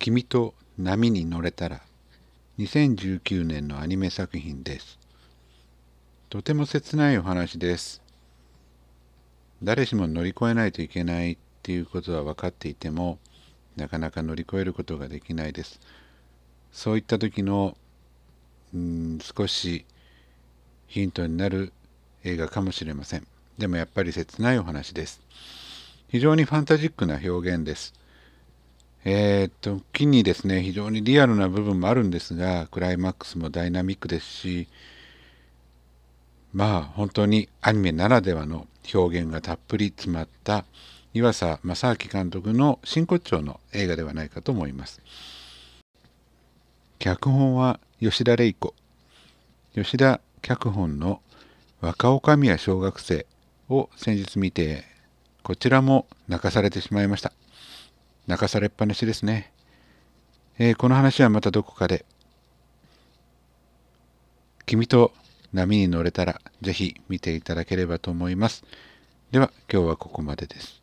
君と波に乗れたら2019年のアニメ作品です。とても切ないお話です。誰しも乗り越えないといけないっていうことは分かっていてもなかなか乗り越えることができないです。そういった時のうん少しヒントになる映画かもしれません。でもやっぱり切ないお話です。非常にファンタジックな表現です。えー、っと時にですね非常にリアルな部分もあるんですがクライマックスもダイナミックですしまあ本当にアニメならではの表現がたっぷり詰まった岩佐正明監督の真骨頂の映画ではないかと思います。脚本は吉田玲子。吉田脚本の若女将小学生を先日見てこちらも泣かされてしまいました。泣かされっぱなしですね。えー、この話はまたどこかで。君と波に乗れたらぜひ見ていただければと思います。では今日はここまでです。